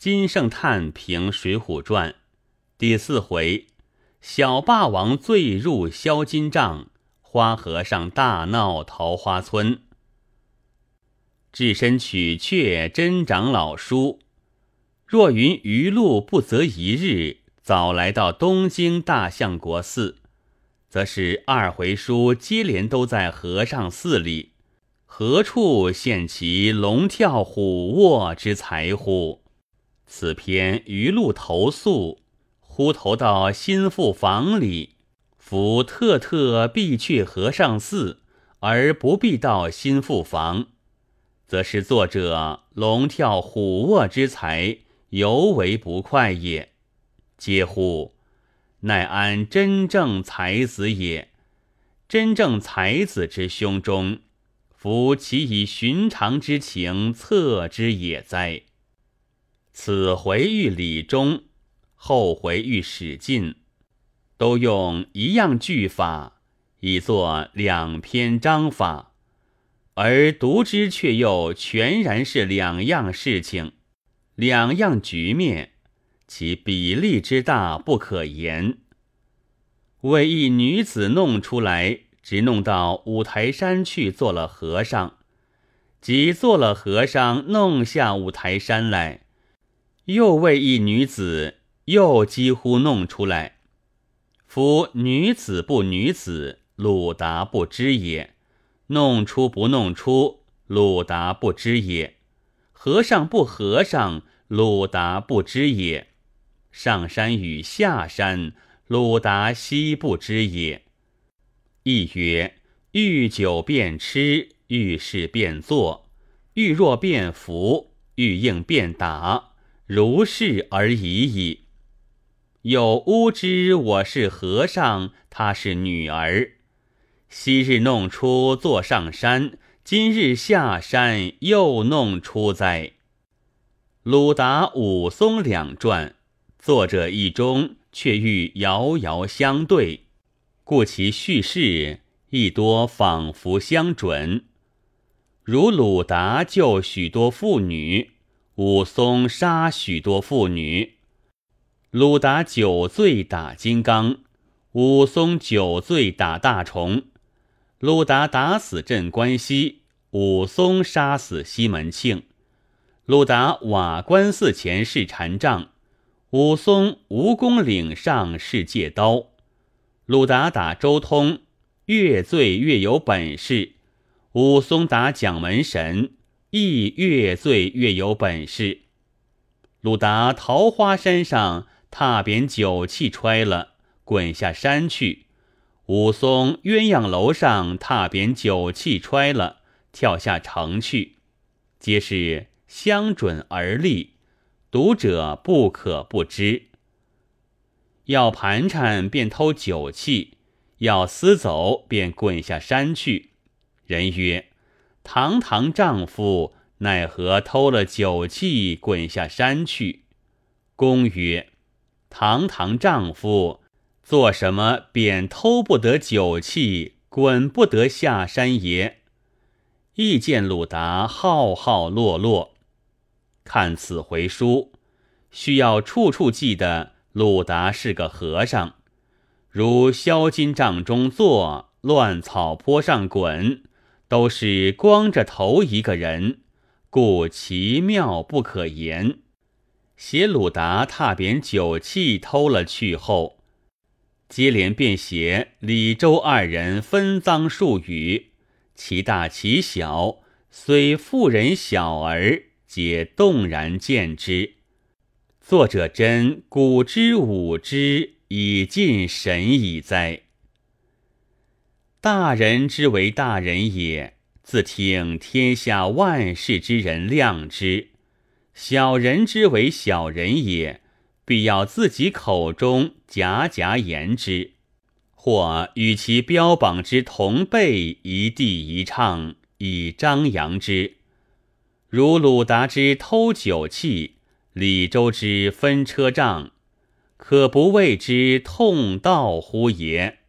金圣叹评《水浒传》第四回：小霸王醉入销金帐，花和尚大闹桃花村。置身取却真长老书，若云余路不择一日，早来到东京大相国寺，则是二回书接连都在和尚寺里，何处现其龙跳虎卧之才乎？此篇余路投宿，忽投到心腹房里，夫特特必去和尚寺，而不必到心腹房，则是作者龙跳虎卧之才尤为不快也。嗟乎！乃安真正才子也？真正才子之胸中，夫其以寻常之情测之也哉？此回遇李忠，后回遇史进，都用一样句法，以作两篇章法，而读之却又全然是两样事情，两样局面，其比例之大不可言。为一女子弄出来，直弄到五台山去做了和尚，即做了和尚，弄下五台山来。又为一女子，又几乎弄出来。夫女子不女子，鲁达不知也；弄出不弄出，鲁达不知也；和尚不和尚，鲁达不知也；上山与下山，鲁达悉不知也。亦曰：欲酒便吃，欲事便做，欲弱便服，欲硬便打。如是而已矣。有乌知我是和尚，他是女儿。昔日弄出坐上山，今日下山又弄出哉？鲁达、武松两传，作者一中却欲遥遥相对，故其叙事亦多仿佛相准。如鲁达救许多妇女。武松杀许多妇女，鲁达酒醉打金刚，武松酒醉打大虫，鲁达打死镇关西，武松杀死西门庆，鲁达瓦官寺前是禅杖，武松蜈蚣岭上是借刀，鲁达打周通，越醉越有本事，武松打蒋门神。亦越醉越有本事。鲁达桃花山上踏扁酒气揣了，滚下山去；武松鸳鸯楼上踏扁酒气揣了，跳下城去。皆是相准而立，读者不可不知。要盘缠便偷酒气，要私走便滚下山去。人曰。堂堂丈夫奈何偷了酒气滚下山去？公曰：“堂堂丈夫做什么便偷不得酒气，滚不得下山也？”亦见鲁达浩浩落落。看此回书，需要处处记得鲁达是个和尚，如削金帐中坐，乱草坡上滚。都是光着头一个人，故奇妙不可言。写鲁达踏扁酒器偷了去后，接连便写李周二人分赃数语，其大其小，虽妇人小儿，皆动然见之。作者真古之武之，已尽神矣哉！大人之为大人也，自听天下万事之人量之；小人之为小人也，必要自己口中夹夹言之，或与其标榜之同辈一地一唱，以张扬之。如鲁达之偷酒器，李周之分车仗，可不谓之痛道乎也？